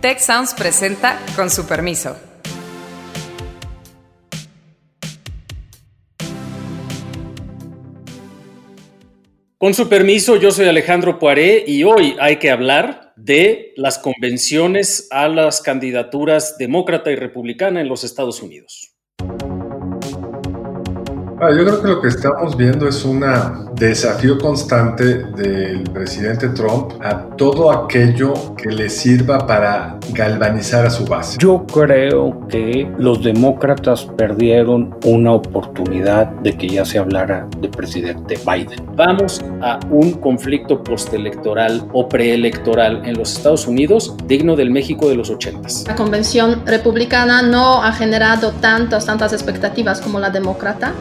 Tech Sounds presenta con su permiso. Con su permiso, yo soy Alejandro Poiré y hoy hay que hablar de las convenciones a las candidaturas demócrata y republicana en los Estados Unidos. Ah, yo creo que lo que estamos viendo es un desafío constante del presidente Trump a todo aquello que le sirva para galvanizar a su base. Yo creo que los demócratas perdieron una oportunidad de que ya se hablara de presidente Biden. Vamos a un conflicto postelectoral o preelectoral en los Estados Unidos digno del México de los 80. La convención republicana no ha generado tantas, tantas expectativas como la demócrata.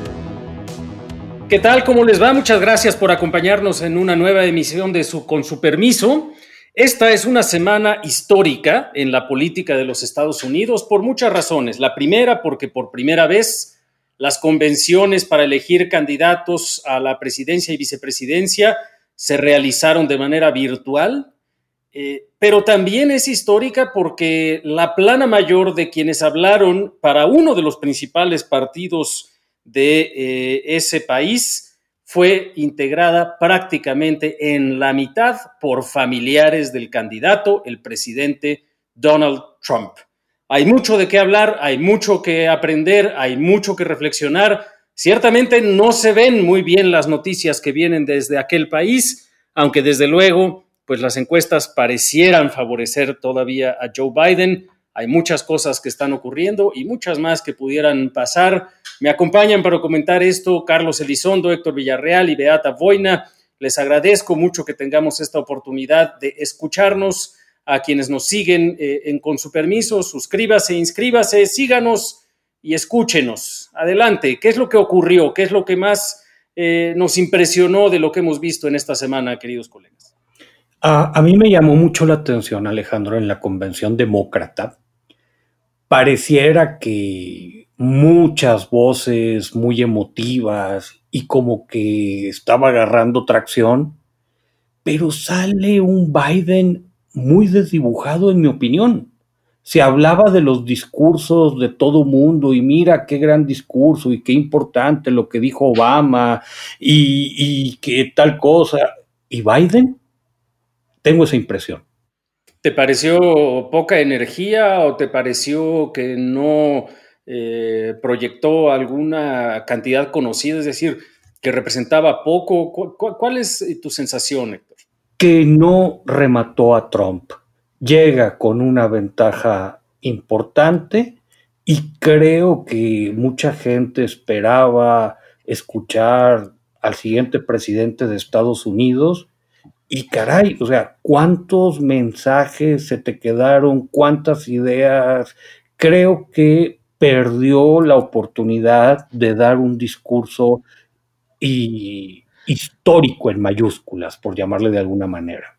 ¿Qué tal? ¿Cómo les va? Muchas gracias por acompañarnos en una nueva emisión de su Con su permiso. Esta es una semana histórica en la política de los Estados Unidos por muchas razones. La primera, porque por primera vez las convenciones para elegir candidatos a la presidencia y vicepresidencia se realizaron de manera virtual. Eh, pero también es histórica porque la plana mayor de quienes hablaron para uno de los principales partidos de eh, ese país fue integrada prácticamente en la mitad por familiares del candidato, el presidente Donald Trump. Hay mucho de qué hablar, hay mucho que aprender, hay mucho que reflexionar. Ciertamente no se ven muy bien las noticias que vienen desde aquel país, aunque desde luego, pues las encuestas parecieran favorecer todavía a Joe Biden. Hay muchas cosas que están ocurriendo y muchas más que pudieran pasar. Me acompañan para comentar esto Carlos Elizondo, Héctor Villarreal y Beata Boina. Les agradezco mucho que tengamos esta oportunidad de escucharnos a quienes nos siguen eh, en, con su permiso. Suscríbase, inscríbase, síganos y escúchenos. Adelante, ¿qué es lo que ocurrió? ¿Qué es lo que más eh, nos impresionó de lo que hemos visto en esta semana, queridos colegas? a mí me llamó mucho la atención, Alejandro, en la convención demócrata, pareciera que muchas voces muy emotivas y como que estaba agarrando tracción, pero sale un Biden muy desdibujado en mi opinión. Se hablaba de los discursos de todo mundo y mira qué gran discurso y qué importante lo que dijo Obama y, qué tal cosa. ¿Y Biden? Tengo esa impresión. ¿Te pareció poca energía o te pareció que no eh, proyectó alguna cantidad conocida, es decir, que representaba poco? ¿Cuál, es tu sensación, Héctor? Que no remató a Trump. Llega con una ventaja importante y creo que mucha gente esperaba escuchar al siguiente presidente de Estados Unidos y caray, o sea, ¿cuántos mensajes se te quedaron? ¿Cuántas ideas? Creo que perdió la oportunidad de dar un discurso histórico en mayúsculas, por llamarle de alguna manera.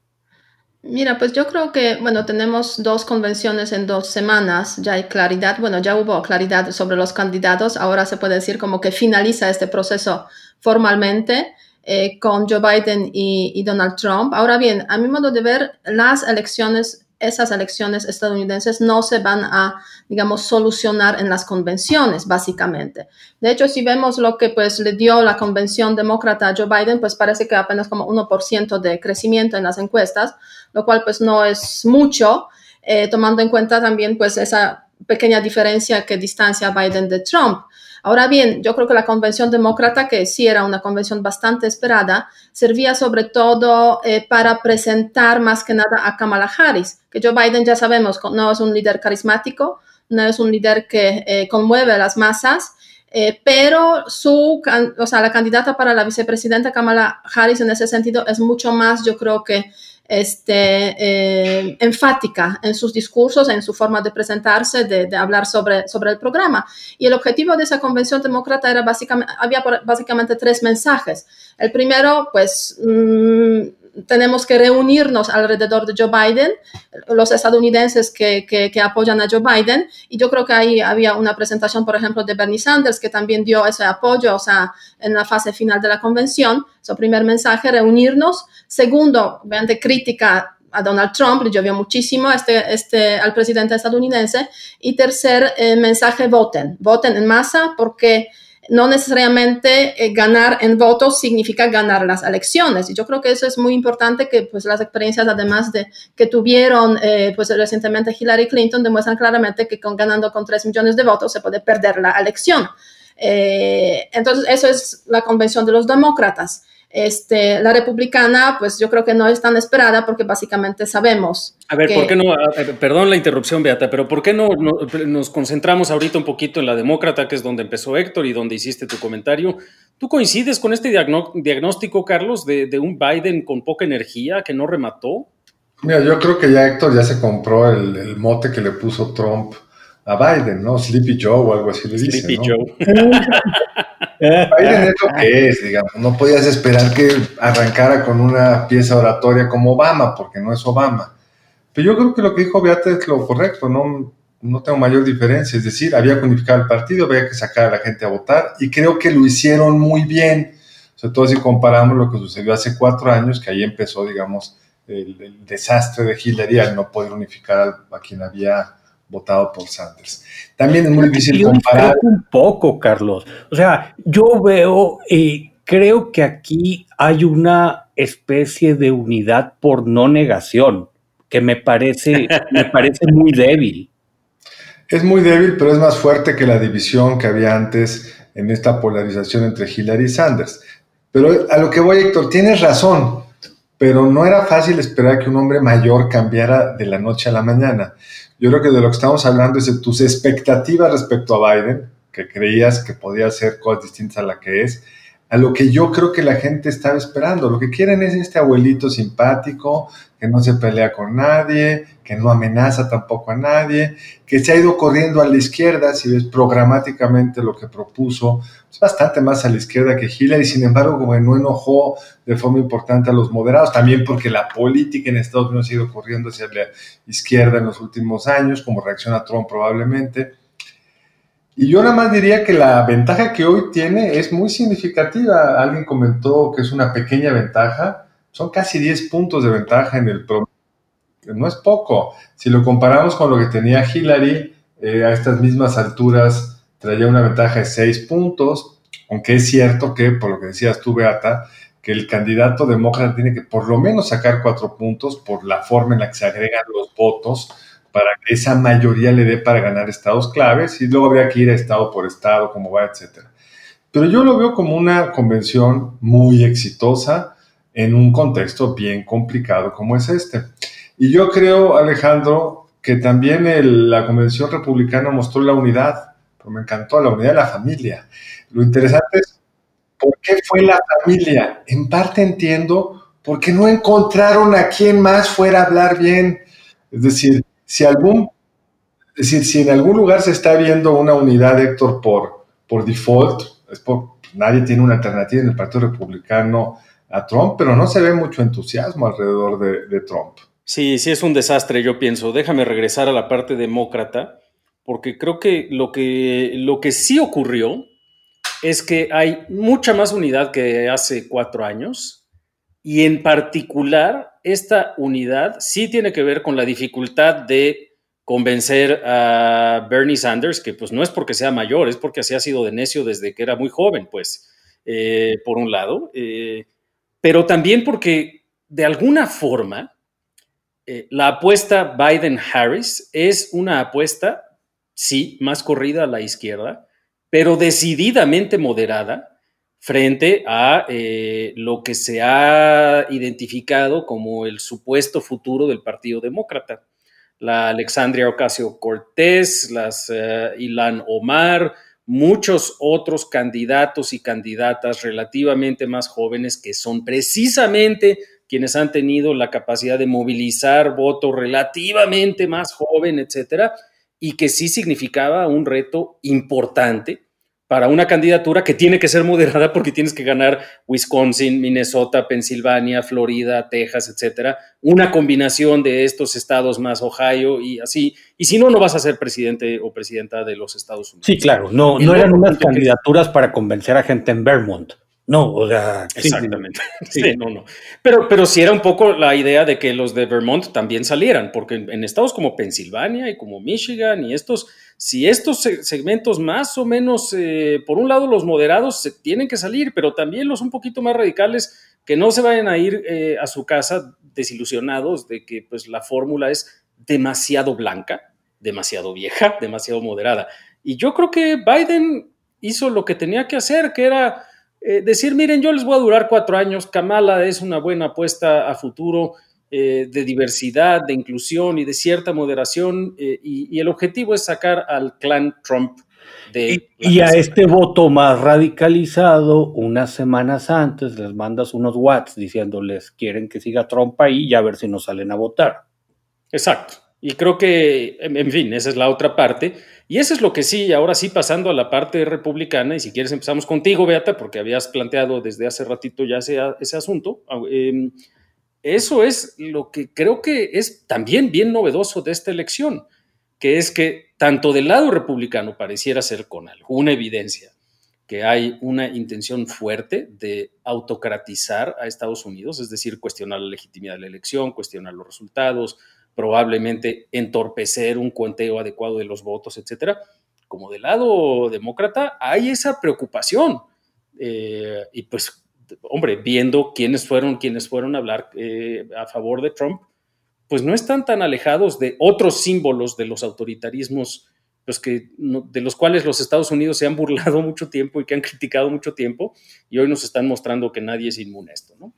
Mira, pues yo creo que, bueno, tenemos dos convenciones en dos semanas, ya hay claridad, bueno, ya hubo claridad sobre los candidatos, ahora se puede decir como que finaliza este proceso formalmente eh, con Joe Biden y, Donald Trump. Ahora bien, a mi modo de ver, las elecciones, esas elecciones estadounidenses no se van a, digamos, solucionar en las convenciones, básicamente. De hecho, si vemos lo que pues le dio la convención demócrata a Joe Biden, pues parece que apenas como 1% de crecimiento en las encuestas, lo cual pues no es mucho, eh, tomando en cuenta también pues esa pequeña diferencia que distancia Biden de Trump. Ahora bien, yo creo que la convención demócrata, que sí era una convención bastante esperada, servía sobre todo eh, para presentar más que nada a Kamala Harris, que Joe Biden ya sabemos no es un líder carismático, no es un líder que eh, conmueve las masas, eh, pero su, o sea, la candidata para la vicepresidenta Kamala Harris en ese sentido es mucho más, yo creo que este, eh, enfática en sus discursos, en su forma de presentarse, de, hablar sobre, sobre el programa. Y el objetivo de esa convención demócrata era básicamente, había básicamente tres mensajes. El primero, pues, mm, tenemos que reunirnos alrededor de Joe Biden, los estadounidenses que, que, apoyan a Joe Biden. Y yo creo que ahí había una presentación, por ejemplo, de Bernie Sanders, que también dio ese apoyo, o sea, en la fase final de la convención. Su primer mensaje, reunirnos. Segundo, obviamente, crítica a Donald Trump, le llovió muchísimo este, este, al presidente estadounidense. Y tercer eh, mensaje, voten, voten en masa porque no necesariamente eh, ganar en votos significa ganar las elecciones. Y yo creo que eso es muy importante que pues, las experiencias, además de que tuvieron eh, pues, recientemente Hillary Clinton, demuestran claramente que con, ganando con 3 millones de votos se puede perder la elección. Eh, entonces, eso es la convención de los demócratas. Este, la republicana, pues yo creo que no es tan esperada porque básicamente sabemos. A ver, ¿por qué no? Perdón la interrupción, Beata, pero ¿por qué no, nos concentramos ahorita un poquito en la demócrata, que es donde empezó Héctor y donde hiciste tu comentario? ¿Tú coincides con este diagnóstico, Carlos, de, un Biden con poca energía que no remató? Mira, yo creo que ya Héctor ya se compró el mote que le puso Trump a Biden, ¿no? Sleepy Joe o algo así le dice. Sleepy Joe. Lo que es, digamos. No podías esperar que arrancara con una pieza oratoria como Obama, porque no es Obama. Pero yo creo que lo que dijo Beata es lo correcto, no, no tengo mayor diferencia. Es decir, había que unificar el partido, había que sacar a la gente a votar, y creo que lo hicieron muy bien. Sobre todo si comparamos lo que sucedió hace cuatro años, que ahí empezó, digamos, el, desastre de Hillary al no poder unificar a quien había votado por Sanders. También es muy difícil comparar. Un poco, Carlos. O sea, yo veo y creo que aquí hay una especie de unidad por no negación que me parece, me parece muy débil. Es muy débil, pero es más fuerte que la división que había antes en esta polarización entre Hillary y Sanders. Pero a lo que voy, Héctor, tienes razón, pero no era fácil esperar que un hombre mayor cambiara de la noche a la mañana. Yo creo que de lo que estamos hablando es de tus expectativas respecto a Biden, que creías que podía ser cosas distintas a la que es, a lo que yo creo que la gente estaba esperando. Lo que quieren es este abuelito simpático, que no se pelea con nadie, que no amenaza tampoco a nadie, que se ha ido corriendo a la izquierda, si ves programáticamente lo que propuso, es bastante más a la izquierda que Hillary, sin embargo, como no enojó de forma importante a los moderados, también porque la política en Estados Unidos ha ido corriendo hacia la izquierda en los últimos años, como reacción a Trump probablemente. Y yo nada más diría que la ventaja que hoy tiene es muy significativa. Alguien comentó que es una pequeña ventaja. Son casi 10 puntos de ventaja en el promedio. No es poco. Si lo comparamos con lo que tenía Hillary eh, a estas mismas alturas, traía una ventaja de 6 puntos. Aunque es cierto que, por lo que decías tú, Beata, que el candidato demócrata tiene que por lo menos sacar 4 puntos por la forma en la que se agregan los votos para que esa mayoría le dé para ganar estados claves y luego habría que ir a estado por estado, como va, etcétera. Pero yo lo veo como una convención muy exitosa en un contexto bien complicado como es este. Y yo creo, Alejandro, que también la convención republicana mostró la unidad, pero me encantó la unidad de la familia. Lo interesante es, ¿por qué fue la familia? En parte entiendo, porque no encontraron a quien más fuera a hablar bien. Es decir, si algún, decir, si en algún lugar se está viendo una unidad, Héctor, por, por default, es por, nadie tiene una alternativa en el Partido Republicano a Trump, pero no se ve mucho entusiasmo alrededor de, de Trump. Sí, sí es un desastre, yo pienso. Déjame regresar a la parte demócrata, porque creo que lo que, lo que sí ocurrió es que hay mucha más unidad que hace cuatro años y en particular esta unidad sí tiene que ver con la dificultad de convencer a Bernie Sanders, que pues no es porque sea mayor, es porque así ha sido de necio desde que era muy joven, pues, eh, por un lado, eh, pero también porque de alguna forma eh, la apuesta Biden-Harris es una apuesta, sí, más corrida a la izquierda, pero decididamente moderada, frente a eh, lo que se ha identificado como el supuesto futuro del Partido Demócrata. La Alexandria Ocasio Cortés, las uh, Ilan Omar, muchos otros candidatos y candidatas relativamente más jóvenes que son precisamente quienes han tenido la capacidad de movilizar votos relativamente más joven, etcétera, y que sí significaba un reto importante para una candidatura que tiene que ser moderada porque tienes que ganar Wisconsin, Minnesota, Pensilvania, Florida, Texas, etcétera, una combinación de estos estados más Ohio y así. Y si no, no vas a ser presidente o presidenta de los Estados Unidos. Sí, claro, no, no eran unas candidaturas para convencer a gente en Vermont. No, o sea. Exactamente. Sí. no, no. Pero, pero sí era un poco la idea de que los de Vermont también salieran, porque en, estados como Pensilvania y como Michigan y estos, si estos segmentos más o menos, eh, por un lado los moderados se tienen que salir, pero también los un poquito más radicales que no se vayan a ir eh, a su casa desilusionados de que pues la fórmula es demasiado blanca, demasiado vieja, demasiado moderada. Y yo creo que Biden hizo lo que tenía que hacer, que era eh, decir, miren, yo les voy a durar cuatro años, Kamala es una buena apuesta a futuro eh, de diversidad, de inclusión y de cierta moderación, y, y, el objetivo es sacar al clan Trump y, a este voto más radicalizado, unas semanas antes les mandas unos watts diciéndoles quieren que siga Trump ahí y a ver si nos salen a votar. Exacto. Y creo que, en fin, esa es la otra parte. Y eso es lo que sí, ahora sí pasando a la parte republicana, y si quieres empezamos contigo, Beata, porque habías planteado desde hace ratito ya ese, ese asunto. Em, eso es lo que creo que es también bien novedoso de esta elección que es que tanto del lado republicano pareciera ser con alguna evidencia que hay una intención fuerte de autocratizar a Estados Unidos, es decir, cuestionar la legitimidad de la elección, cuestionar los resultados, probablemente entorpecer un conteo adecuado de los votos, etcétera. Como del lado demócrata hay esa preocupación. Eh, y pues, hombre, viendo quiénes fueron quienes fueron a hablar eh, a favor de Trump, pues no están tan alejados de otros símbolos de los autoritarismos, los que, de los cuales los Estados Unidos se han burlado mucho tiempo y que han criticado mucho tiempo, y hoy nos están mostrando que nadie es inmune a esto, ¿no?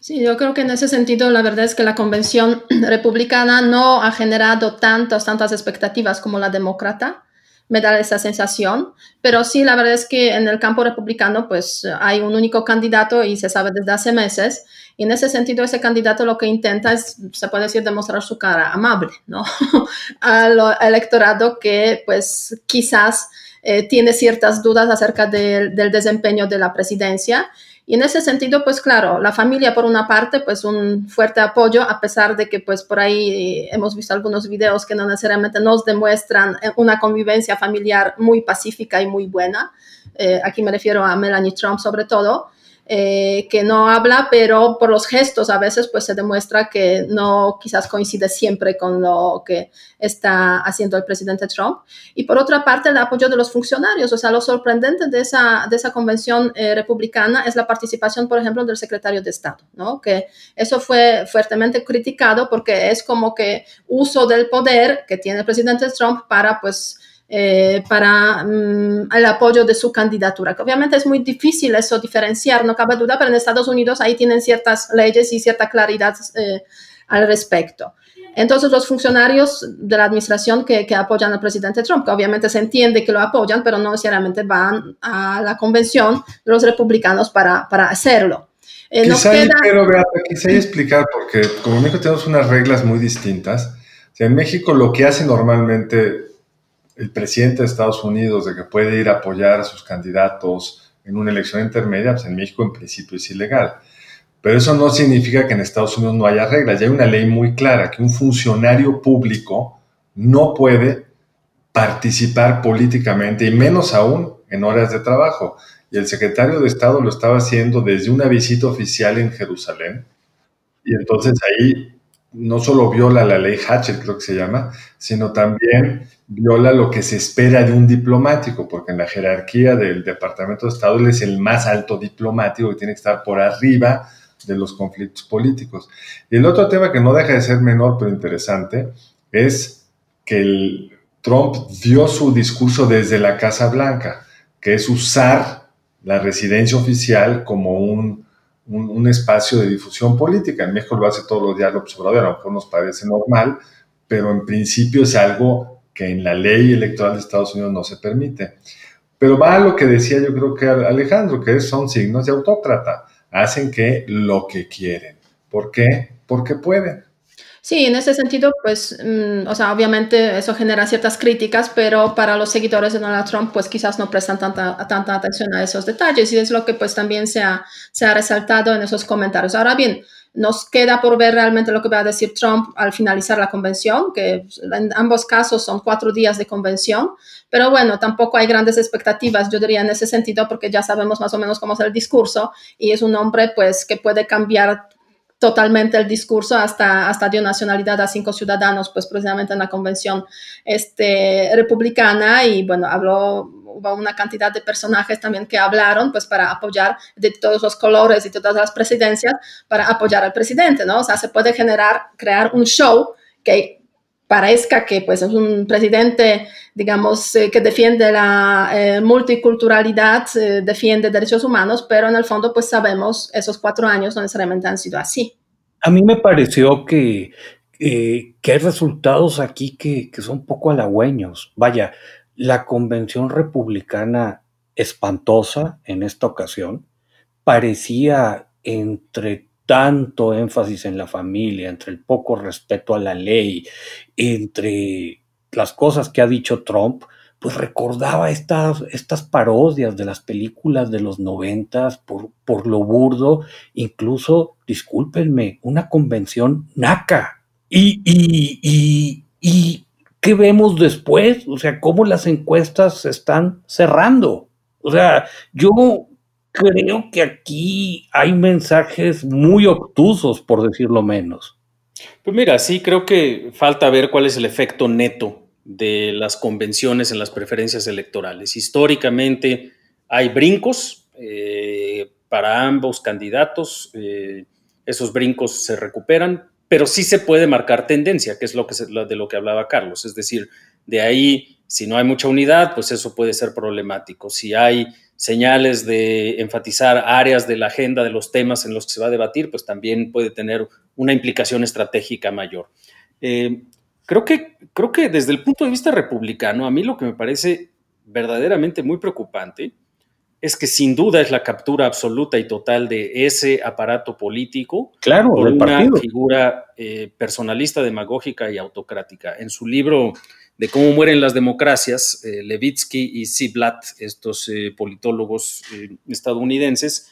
Sí, yo creo que en ese sentido la verdad es que la convención republicana no ha generado tantas, tantas expectativas como la demócrata. Me da esa sensación, pero sí, la verdad es que en el campo republicano pues hay un único candidato y se sabe desde hace meses, y en ese sentido ese candidato lo que intenta es, se puede decir, demostrar su cara amable, ¿no? Al electorado que pues quizás eh, tiene ciertas dudas acerca del desempeño de la presidencia y en ese sentido, pues claro, la familia por una parte, pues un fuerte apoyo, a pesar de que pues por ahí hemos visto algunos videos que no necesariamente nos demuestran eh, una convivencia familiar muy pacífica y muy buena. Eh, aquí me refiero a Melanie Trump sobre todo. Eh, que no habla, pero por los gestos a veces pues se demuestra que no quizás coincide siempre con lo que está haciendo el presidente Trump. Y por otra parte, el apoyo de los funcionarios. O sea, lo sorprendente de esa, de esa convención eh, republicana es la participación, por ejemplo, del secretario de Estado, ¿no? Que eso fue fuertemente criticado porque es como que uso del poder que tiene el presidente Trump para pues eh, para mm, el apoyo de su candidatura. Que obviamente es muy difícil eso diferenciar, no cabe duda, pero en Estados Unidos ahí tienen ciertas leyes y cierta claridad eh, al respecto. Entonces, los funcionarios de la administración que, que, apoyan al presidente Trump, que obviamente se entiende que lo apoyan, pero no necesariamente van a la convención de los republicanos para, para hacerlo. Eh, quizá, queda... pero Beata, quizá explicar, porque como en México tenemos unas reglas muy distintas. en México lo que hace normalmente el presidente de Estados Unidos de que puede ir a apoyar a sus candidatos en una elección intermedia, pues en México en principio es ilegal. Pero eso no significa que en Estados Unidos no haya reglas. Ya hay una ley muy clara que un funcionario público no puede participar políticamente y menos aún en horas de trabajo. Y el secretario de Estado lo estaba haciendo desde una visita oficial en Jerusalén. Y entonces ahí no solo viola la ley Hatchet, creo que se llama, sino también viola lo que se espera de un diplomático, porque en la jerarquía del Departamento de Estado él es el más alto diplomático que tiene que estar por arriba de los conflictos políticos. Y el otro tema que no deja de ser menor pero interesante es que el Trump dio su discurso desde la Casa Blanca, que es usar la residencia oficial como un, un, espacio de difusión política. En México lo hace todos los días López Obrador, a lo mejor nos parece normal, pero en principio es algo que en la ley electoral de Estados Unidos no se permite. Pero va a lo que decía yo creo que Alejandro, que son signos de autócrata. Hacen que lo que quieren. ¿Por qué? Porque pueden. Sí, en ese sentido, pues, mm, o sea, obviamente eso genera ciertas críticas, pero para los seguidores de Donald Trump, pues quizás no prestan tanta, atención a esos detalles y es lo que pues también se ha, se ha resaltado en esos comentarios. Ahora bien, Nos queda por ver realmente lo que va a decir Trump al finalizar la convención, que en ambos casos son cuatro días de convención, pero bueno, tampoco hay grandes expectativas, yo diría, en ese sentido, porque ya sabemos más o menos cómo es el discurso y es un hombre pues que puede cambiar totalmente el discurso, hasta, hasta dio nacionalidad a cinco ciudadanos, pues precisamente en la convención este, republicana y bueno, habló, hubo una cantidad de personajes también que hablaron, pues para apoyar de todos los colores y todas las presidencias, para apoyar al presidente, ¿no? O sea, se puede generar, crear un show que parezca que pues es un presidente, digamos, eh, que defiende la eh, multiculturalidad, eh, defiende derechos humanos, pero en el fondo pues sabemos esos cuatro años no necesariamente han sido así. A mí me pareció que, que hay resultados aquí que, que son poco halagüeños. Vaya, la convención republicana espantosa en esta ocasión parecía entre tanto énfasis en la familia, entre el poco respeto a la ley, entre las cosas que ha dicho Trump, pues recordaba estas, estas parodias de las películas de los noventas por, por lo burdo, incluso, discúlpenme, una convención naca. Y, y, y, y, ¿qué vemos después? O sea, cómo las encuestas se están cerrando. O sea, yo creo que aquí hay mensajes muy obtusos, por decirlo menos. Pues mira, sí creo que falta ver cuál es el efecto neto de las convenciones en las preferencias electorales. Históricamente hay brincos eh, para ambos candidatos, eh, esos brincos se recuperan, pero sí se puede marcar tendencia, que es lo que de lo que hablaba Carlos. Es decir, de ahí, si no hay mucha unidad, pues eso puede ser problemático. Si hay señales de enfatizar áreas de la agenda de los temas en los que se va a debatir, pues también puede tener una implicación estratégica mayor. Eh, creo, que, creo que desde el punto de vista republicano, a mí lo que me parece verdaderamente muy preocupante es que sin duda es la captura absoluta y total de ese aparato político claro, por una figura eh, personalista, demagógica y autocrática. En su libro de cómo mueren las democracias, eh, Levitsky y Ziblatt, estos eh, politólogos estadounidenses,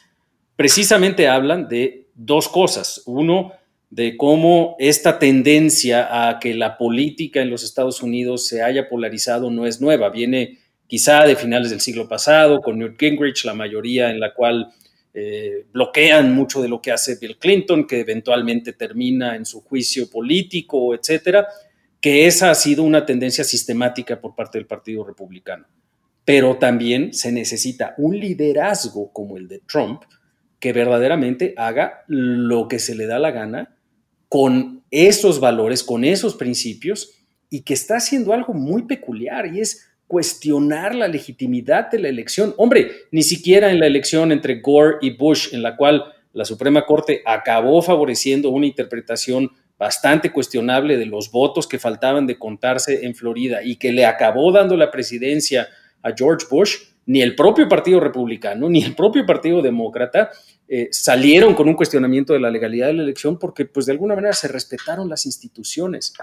precisamente hablan de dos cosas. Uno, de cómo esta tendencia a que la política en los Estados Unidos se haya polarizado no es nueva, viene quizá de finales del siglo pasado, con Newt Gingrich, la mayoría en la cual bloquean mucho de lo que hace Bill Clinton, que eventualmente termina en su juicio político, etcétera que esa ha sido una tendencia sistemática por parte del Partido Republicano. Pero también se necesita un liderazgo como el de Trump que verdaderamente haga lo que se le da la gana con esos valores, con esos principios y que está haciendo algo muy peculiar y es cuestionar la legitimidad de la elección. Hombre, ni siquiera en la elección entre Gore y Bush, en la cual la Suprema Corte acabó favoreciendo una interpretación bastante cuestionable de los votos que faltaban de contarse en Florida y que le acabó dando la presidencia a George Bush, ni el propio Partido Republicano, ni el propio Partido Demócrata eh, salieron con un cuestionamiento de la legalidad de la elección porque pues de alguna manera se respetaron las instituciones.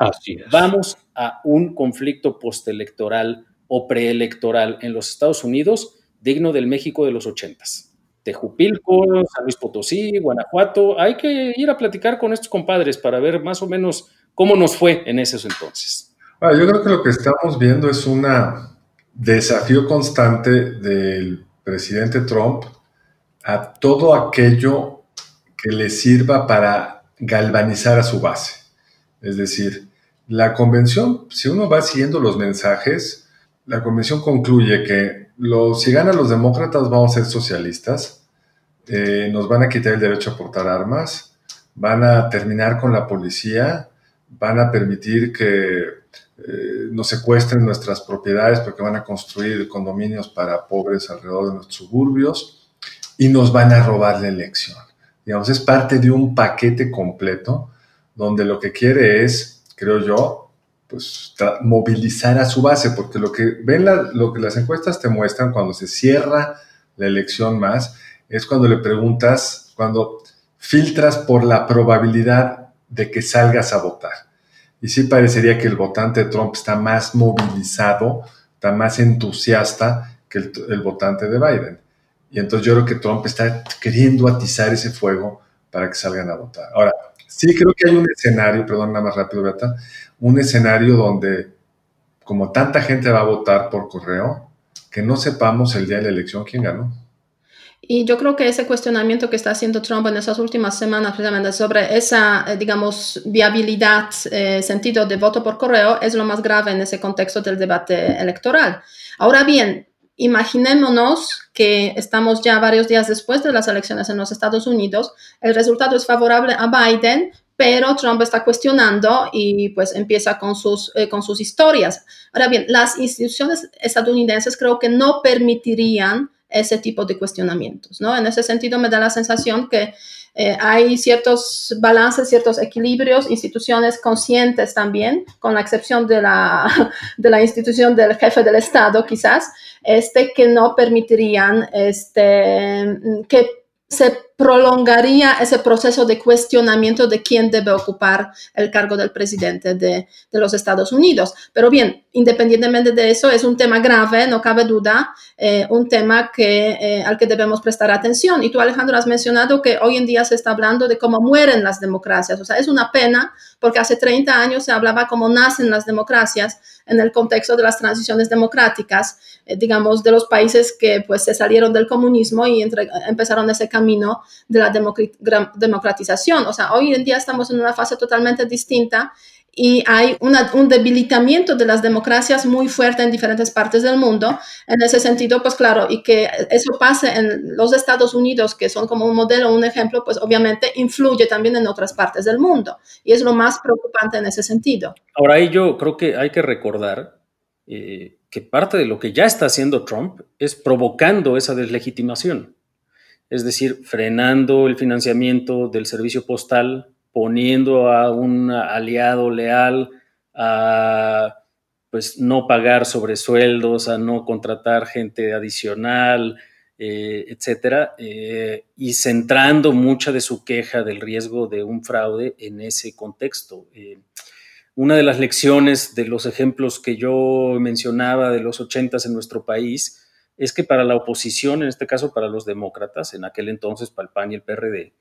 Vamos a un conflicto postelectoral o preelectoral en los Estados Unidos digno del México de los ochentas. Tejupilco, San Luis Potosí, Guanajuato. Hay que ir a platicar con estos compadres para ver más o menos cómo nos fue en esos entonces. yo creo que lo que estamos viendo es un desafío constante del presidente Trump a todo aquello que le sirva para galvanizar a su base. Es decir, la convención, si uno va siguiendo los mensajes, la convención concluye que los, si ganan los demócratas vamos a ser socialistas, eh, nos van a quitar el derecho a portar armas, van a terminar con la policía, van a permitir que eh, nos secuestren nuestras propiedades porque van a construir condominios para pobres alrededor de nuestros suburbios y nos van a robar la elección. Digamos, es parte de un paquete completo donde lo que quiere es, creo yo, pues, movilizar a su base, porque lo que ven lo que las encuestas te muestran cuando se cierra la elección más es cuando le preguntas, cuando filtras por la probabilidad de que salgas a votar. Y sí parecería que el votante de Trump está más movilizado, está más entusiasta que el, el votante de Biden. Y entonces yo creo que Trump está queriendo atizar ese fuego para que salgan a votar. Ahora, sí creo que hay un escenario, perdón, nada más rápido, Beata, un escenario donde como tanta gente va a votar por correo, que no sepamos el día de la elección quién ganó. Y yo creo que ese cuestionamiento que está haciendo Trump en esas últimas semanas precisamente sobre esa, eh, digamos, viabilidad, eh, sentido de voto por correo es lo más grave en ese contexto del debate electoral. Ahora bien, imaginémonos que estamos ya varios días después de las elecciones en los Estados Unidos, el resultado es favorable a Biden, pero Trump está cuestionando y pues empieza con sus, eh, con sus historias. Ahora bien, las instituciones estadounidenses creo que no permitirían ese tipo de cuestionamientos, ¿no? En ese sentido me da la sensación que eh, hay ciertos balances, ciertos equilibrios, instituciones conscientes también, con la excepción de la, de la institución del jefe del Estado, quizás, este, que no permitirían este, que se prolongaría ese proceso de cuestionamiento de quién debe ocupar el cargo del presidente de, los Estados Unidos. Pero bien, independientemente de eso, es un tema grave, no cabe duda, eh, un tema que, eh, al que debemos prestar atención. Y tú, Alejandro, has mencionado que hoy en día se está hablando de cómo mueren las democracias. O sea, es una pena porque hace 30 años se hablaba cómo nacen las democracias en el contexto de las transiciones democráticas, eh, digamos, de los países que pues se salieron del comunismo y empezaron ese camino de la democratización. O sea, hoy en día estamos en una fase totalmente distinta y hay un debilitamiento de las democracias muy fuerte en diferentes partes del mundo. En ese sentido, pues claro, y que eso pase en los Estados Unidos, que son como un modelo, un ejemplo, pues obviamente influye también en otras partes del mundo. Y es lo más preocupante en ese sentido. Ahora, yo creo que hay que recordar eh, que parte de lo que ya está haciendo Trump es provocando esa deslegitimación es decir, frenando el financiamiento del servicio postal, poniendo a un aliado leal a pues no pagar sobresueldos, a no contratar gente adicional, eh, etcétera, eh, y centrando mucha de su queja del riesgo de un fraude en ese contexto. Eh, una de las lecciones de los ejemplos que yo mencionaba de los ochentas en nuestro país es que para la oposición, en este caso para los demócratas, en aquel entonces para el PAN y el PRD,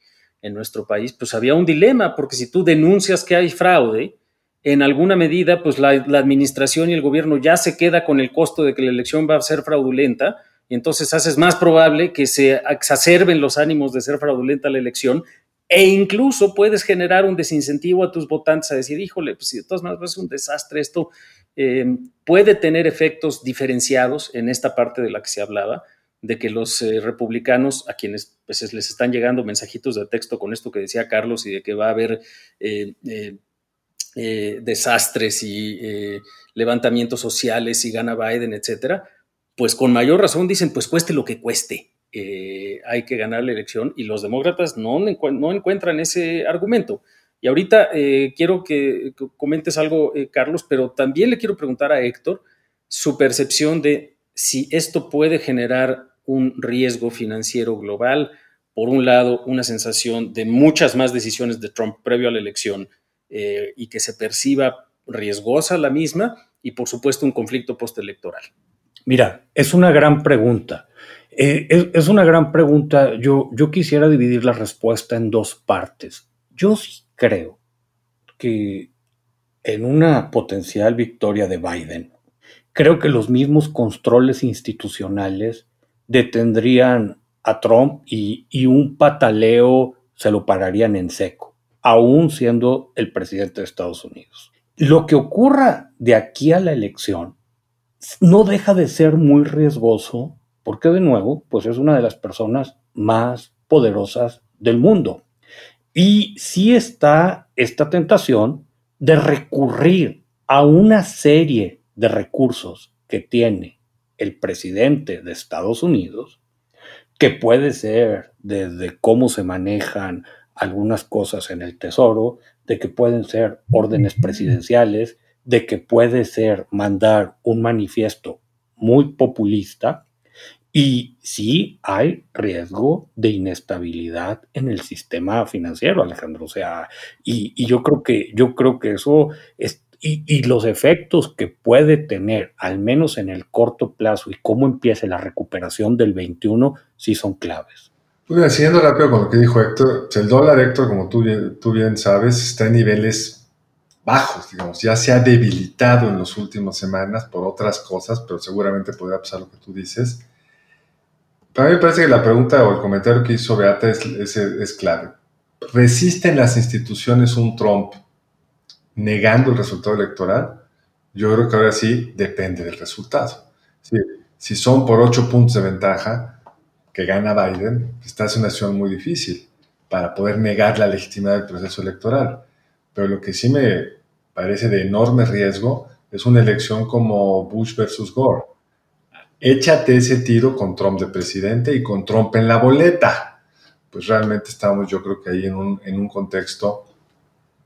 en nuestro país, pues había un dilema, porque si tú denuncias que hay fraude, en alguna medida, pues la, administración y el gobierno ya se queda con el costo de que la elección va a ser fraudulenta, y entonces haces más probable que se exacerben los ánimos de ser fraudulenta la elección, e incluso puedes generar un desincentivo a tus votantes a decir, híjole, pues si de todas maneras es un desastre esto, eh, puede tener efectos diferenciados en esta parte de la que se hablaba, de que los eh, republicanos, a quienes pues, les están llegando mensajitos de texto con esto que decía Carlos y de que va a haber eh, desastres y levantamientos sociales y gana Biden, etcétera, pues con mayor razón dicen, pues cueste lo que cueste. Hay que ganar la elección y los demócratas no, no encuentran ese argumento. Y ahorita eh, quiero que, comentes algo, eh, Carlos, pero también le quiero preguntar a Héctor su percepción de si esto puede generar un riesgo financiero global. Por un lado, una sensación de muchas más decisiones de Trump previo a la elección eh, y que se perciba riesgosa la misma y, por supuesto, un conflicto postelectoral. Mira, es una gran pregunta. Es, una gran pregunta. Yo, yo quisiera dividir la respuesta en dos partes. Yo sí creo que en una potencial victoria de Biden, creo que los mismos controles institucionales detendrían a Trump y, un pataleo se lo pararían en seco, aún siendo el presidente de Estados Unidos. Lo que ocurra de aquí a la elección no deja de ser muy riesgoso porque de nuevo, pues es una de las personas más poderosas del mundo. Y sí está esta tentación de recurrir a una serie de recursos que tiene el presidente de Estados Unidos, que puede ser desde cómo se manejan algunas cosas en el Tesoro, de que pueden ser órdenes presidenciales, de que puede ser mandar un manifiesto muy populista, y sí hay riesgo de inestabilidad en el sistema financiero, Alejandro. O sea, y, yo creo que, yo creo que eso es, y, los efectos que puede tener, al menos en el corto plazo, y cómo empiece la recuperación del 21, sí son claves. Pues siguiendo rápido con lo que dijo Héctor, el dólar, Héctor, como tú tú bien sabes, está en niveles bajos, digamos, ya se ha debilitado en las últimas semanas por otras cosas, pero seguramente podría pasar lo que tú dices. Para mí me parece que la pregunta o el comentario que hizo Beata es, clave. ¿Resisten las instituciones un Trump negando el resultado electoral? Yo creo que ahora sí depende del resultado. si son por ocho puntos de ventaja que gana Biden, está en una situación muy difícil para poder negar la legitimidad del proceso electoral. Pero lo que sí me parece de enorme riesgo es una elección como Bush versus Gore échate ese tiro con Trump de presidente y con Trump en la boleta. Pues realmente estamos yo creo que ahí en un, en un contexto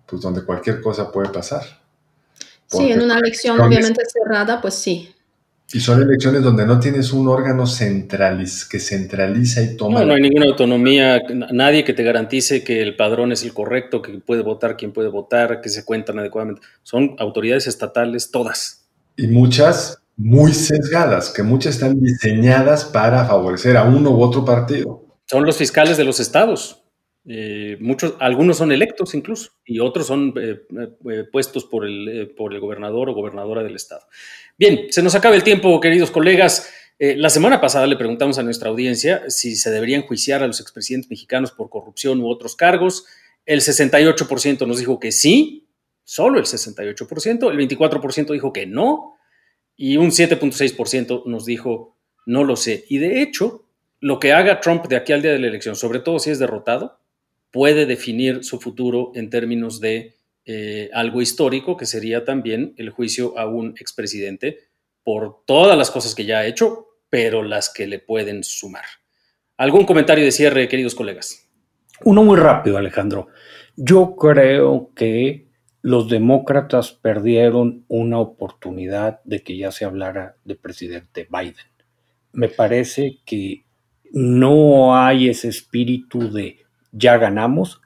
pues donde cualquier cosa puede pasar. sí, en una elección obviamente cerrada, pues sí. Y son elecciones donde no tienes un órgano centraliz que centraliza y toma. No, no hay ninguna autonomía, nadie que te garantice que el padrón es el correcto, que puede votar quien puede votar, que se cuentan adecuadamente. Son autoridades estatales todas. Y muchas muy sesgadas, que muchas están diseñadas para favorecer a uno u otro partido. Son los fiscales de los estados. Eh, muchos, algunos son electos incluso y otros son eh, eh, puestos por el, por el gobernador o gobernadora del estado. Bien, se nos acaba el tiempo, queridos colegas. la semana pasada le preguntamos a nuestra audiencia si se deberían juiciar a los expresidentes mexicanos por corrupción u otros cargos. El 68% nos dijo que sí, solo el 68%, el 24% dijo que no, y un 7.6% nos dijo, no lo sé. Y de hecho, lo que haga Trump de aquí al día de la elección, sobre todo si es derrotado, puede definir su futuro en términos de eh, algo histórico, que sería también el juicio a un expresidente por todas las cosas que ya ha hecho, pero las que le pueden sumar. ¿Algún comentario de cierre, queridos colegas? Uno muy rápido, Alejandro. Yo creo que los demócratas perdieron una oportunidad de que ya se hablara de presidente Biden. Me parece que no hay ese espíritu de ya ganamos.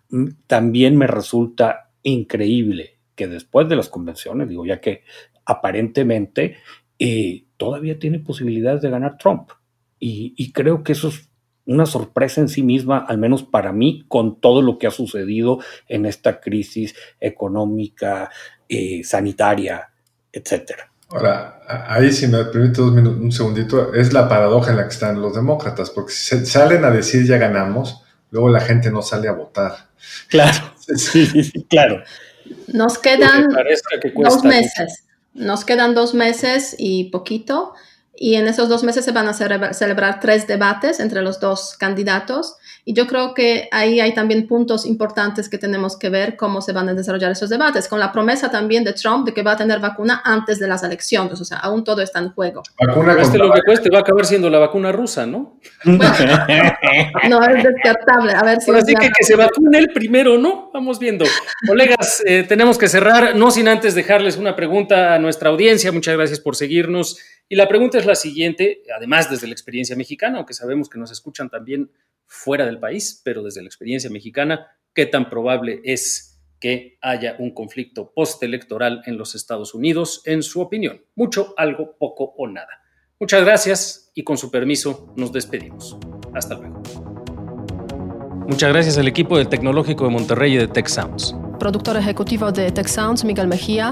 También me resulta increíble que después de las convenciones, digo, ya que aparentemente eh, todavía tiene posibilidades de ganar Trump. Y, y creo que eso es una sorpresa en sí misma, al menos para mí, con todo lo que ha sucedido en esta crisis económica, eh, sanitaria, etcétera. Ahora, ahí si me permite un segundito, es la paradoja en la que están los demócratas, porque si salen a decir ya ganamos, luego la gente no sale a votar. Claro, sí, sí, claro. Nos quedan dos meses, nos quedan dos meses y poquito y en esos dos meses se van a celebrar tres debates entre los dos candidatos y yo creo que ahí hay también puntos importantes que tenemos que ver cómo se van a desarrollar esos debates, con la promesa también de Trump de que va a tener vacuna antes de las elecciones, o sea, aún todo está en juego. Vacuna cueste lo que cueste, va a acabar siendo la vacuna rusa, ¿no? no, es descartable. A ver si... así que que se vacune el primero, ¿no? Vamos viendo. Colegas, eh, tenemos que cerrar, no sin antes dejarles una pregunta a nuestra audiencia. Muchas gracias por seguirnos. Y la pregunta es la siguiente, además desde la experiencia mexicana, aunque sabemos que nos escuchan también fuera del país, pero desde la experiencia mexicana, ¿qué tan probable es que haya un conflicto postelectoral en los Estados Unidos, en su opinión? Mucho, algo, poco o nada. Muchas gracias y con su permiso nos despedimos. Hasta luego. Muchas gracias al equipo del Tecnológico de Monterrey y de Tech Sounds. Productor ejecutivo de Tech Sounds, Miguel Mejía.